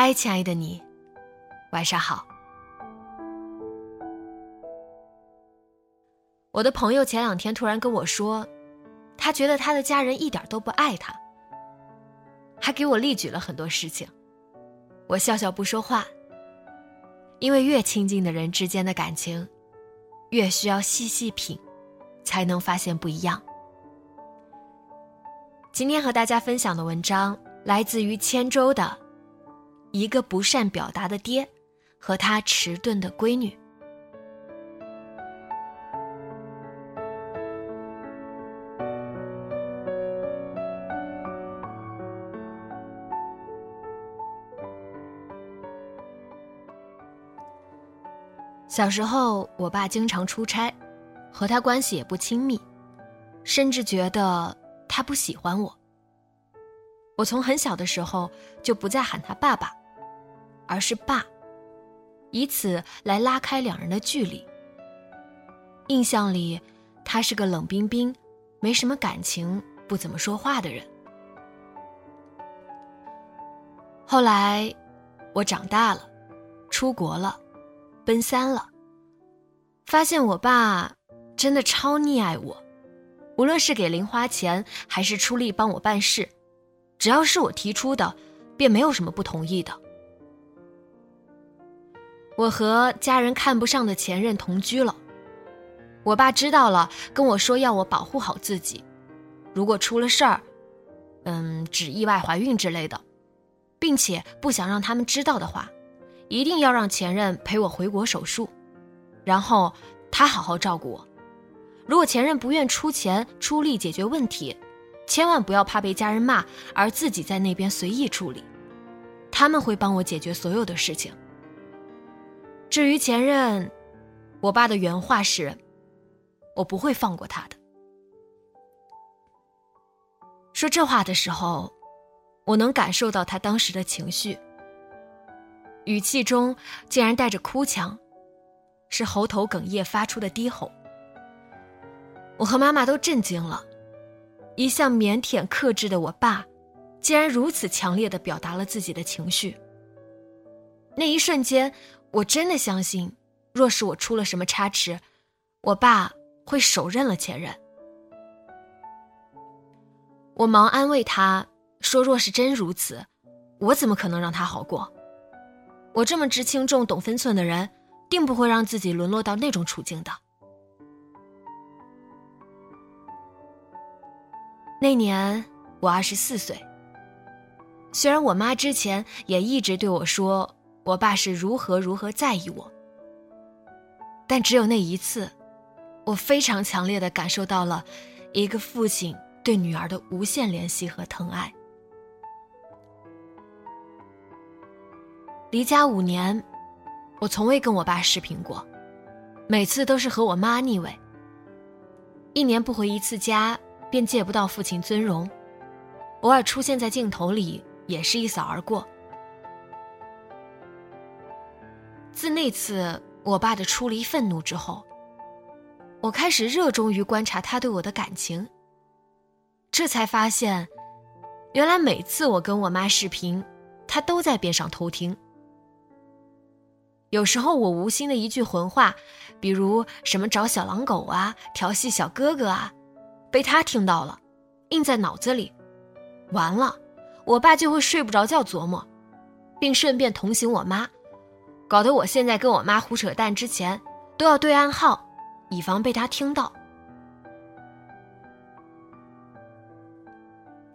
嗨，亲爱的你，晚上好。我的朋友前两天突然跟我说，他觉得他的家人一点都不爱他，还给我例举了很多事情。我笑笑不说话，因为越亲近的人之间的感情，越需要细细品，才能发现不一样。今天和大家分享的文章来自于千舟的。一个不善表达的爹，和他迟钝的闺女。小时候，我爸经常出差，和他关系也不亲密，甚至觉得他不喜欢我。我从很小的时候就不再喊他爸爸。而是爸，以此来拉开两人的距离。印象里，他是个冷冰冰、没什么感情、不怎么说话的人。后来，我长大了，出国了，奔三了，发现我爸真的超溺爱我，无论是给零花钱还是出力帮我办事，只要是我提出的，便没有什么不同意的。我和家人看不上的前任同居了，我爸知道了，跟我说要我保护好自己，如果出了事儿，嗯，指意外怀孕之类的，并且不想让他们知道的话，一定要让前任陪我回国手术，然后他好好照顾我。如果前任不愿出钱出力解决问题，千万不要怕被家人骂而自己在那边随意处理，他们会帮我解决所有的事情。至于前任，我爸的原话是：“我不会放过他的。”说这话的时候，我能感受到他当时的情绪，语气中竟然带着哭腔，是喉头哽咽发出的低吼。我和妈妈都震惊了，一向腼腆克制的我爸，竟然如此强烈的表达了自己的情绪。那一瞬间。我真的相信，若是我出了什么差池，我爸会手刃了前任。我忙安慰他说：“若是真如此，我怎么可能让他好过？我这么知轻重、懂分寸的人，定不会让自己沦落到那种处境的。”那年我二十四岁，虽然我妈之前也一直对我说。我爸是如何如何在意我，但只有那一次，我非常强烈的感受到了一个父亲对女儿的无限怜惜和疼爱。离家五年，我从未跟我爸视频过，每次都是和我妈腻味。一年不回一次家，便借不到父亲尊容，偶尔出现在镜头里，也是一扫而过。自那次我爸的出离愤怒之后，我开始热衷于观察他对我的感情。这才发现，原来每次我跟我妈视频，他都在边上偷听。有时候我无心的一句混话，比如什么找小狼狗啊、调戏小哥哥啊，被他听到了，印在脑子里，完了，我爸就会睡不着觉琢磨。并顺便同情我妈，搞得我现在跟我妈胡扯淡之前都要对暗号，以防被她听到。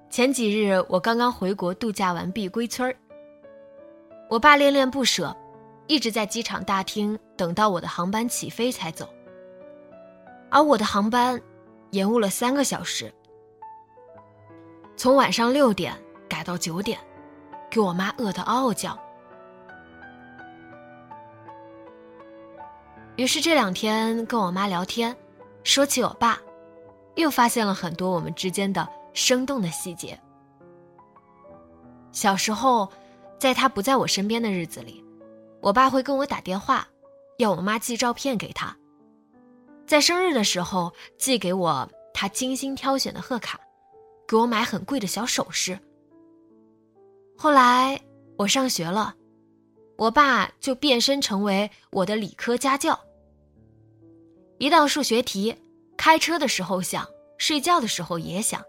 前几日我刚刚回国度假完毕归村儿，我爸恋恋不舍，一直在机场大厅等到我的航班起飞才走，而我的航班延误了三个小时，从晚上六点改到九点。给我妈饿得嗷嗷叫。于是这两天跟我妈聊天，说起我爸，又发现了很多我们之间的生动的细节。小时候，在他不在我身边的日子里，我爸会跟我打电话，要我妈寄照片给他。在生日的时候，寄给我他精心挑选的贺卡，给我买很贵的小首饰。后来我上学了，我爸就变身成为我的理科家教。一道数学题，开车的时候想，睡觉的时候也想。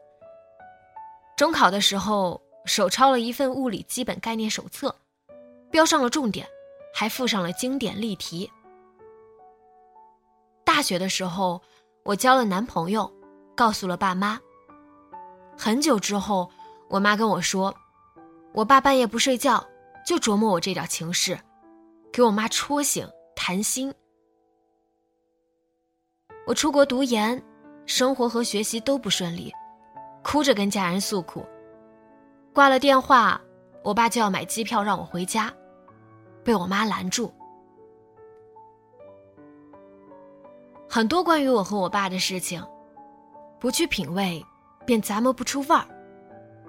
中考的时候手抄了一份物理基本概念手册，标上了重点，还附上了经典例题。大学的时候我交了男朋友，告诉了爸妈。很久之后，我妈跟我说。我爸半夜不睡觉，就琢磨我这点情事，给我妈戳醒谈心。我出国读研，生活和学习都不顺利，哭着跟家人诉苦。挂了电话，我爸就要买机票让我回家，被我妈拦住。很多关于我和我爸的事情，不去品味，便咂摸不出味儿，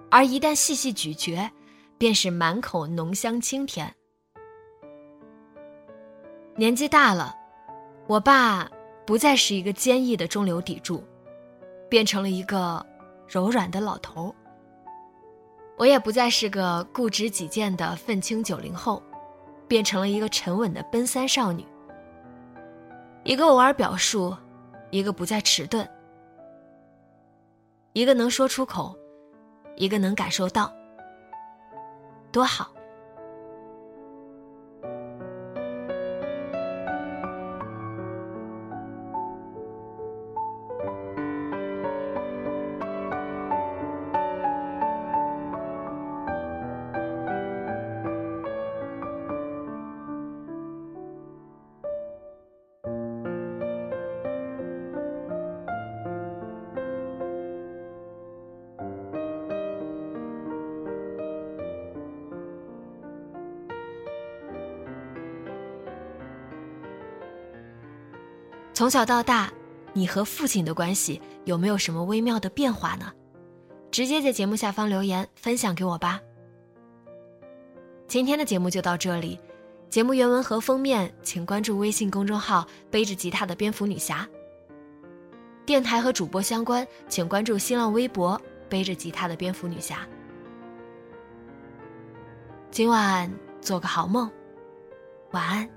而一旦细细咀嚼。便是满口浓香清甜。年纪大了，我爸不再是一个坚毅的中流砥柱，变成了一个柔软的老头。我也不再是个固执己见的愤青九零后，变成了一个沉稳的奔三少女。一个偶尔表述，一个不再迟钝，一个能说出口，一个能感受到。多好。从小到大，你和父亲的关系有没有什么微妙的变化呢？直接在节目下方留言分享给我吧。今天的节目就到这里，节目原文和封面请关注微信公众号“背着吉他的蝙蝠女侠”。电台和主播相关，请关注新浪微博“背着吉他的蝙蝠女侠”。今晚做个好梦，晚安。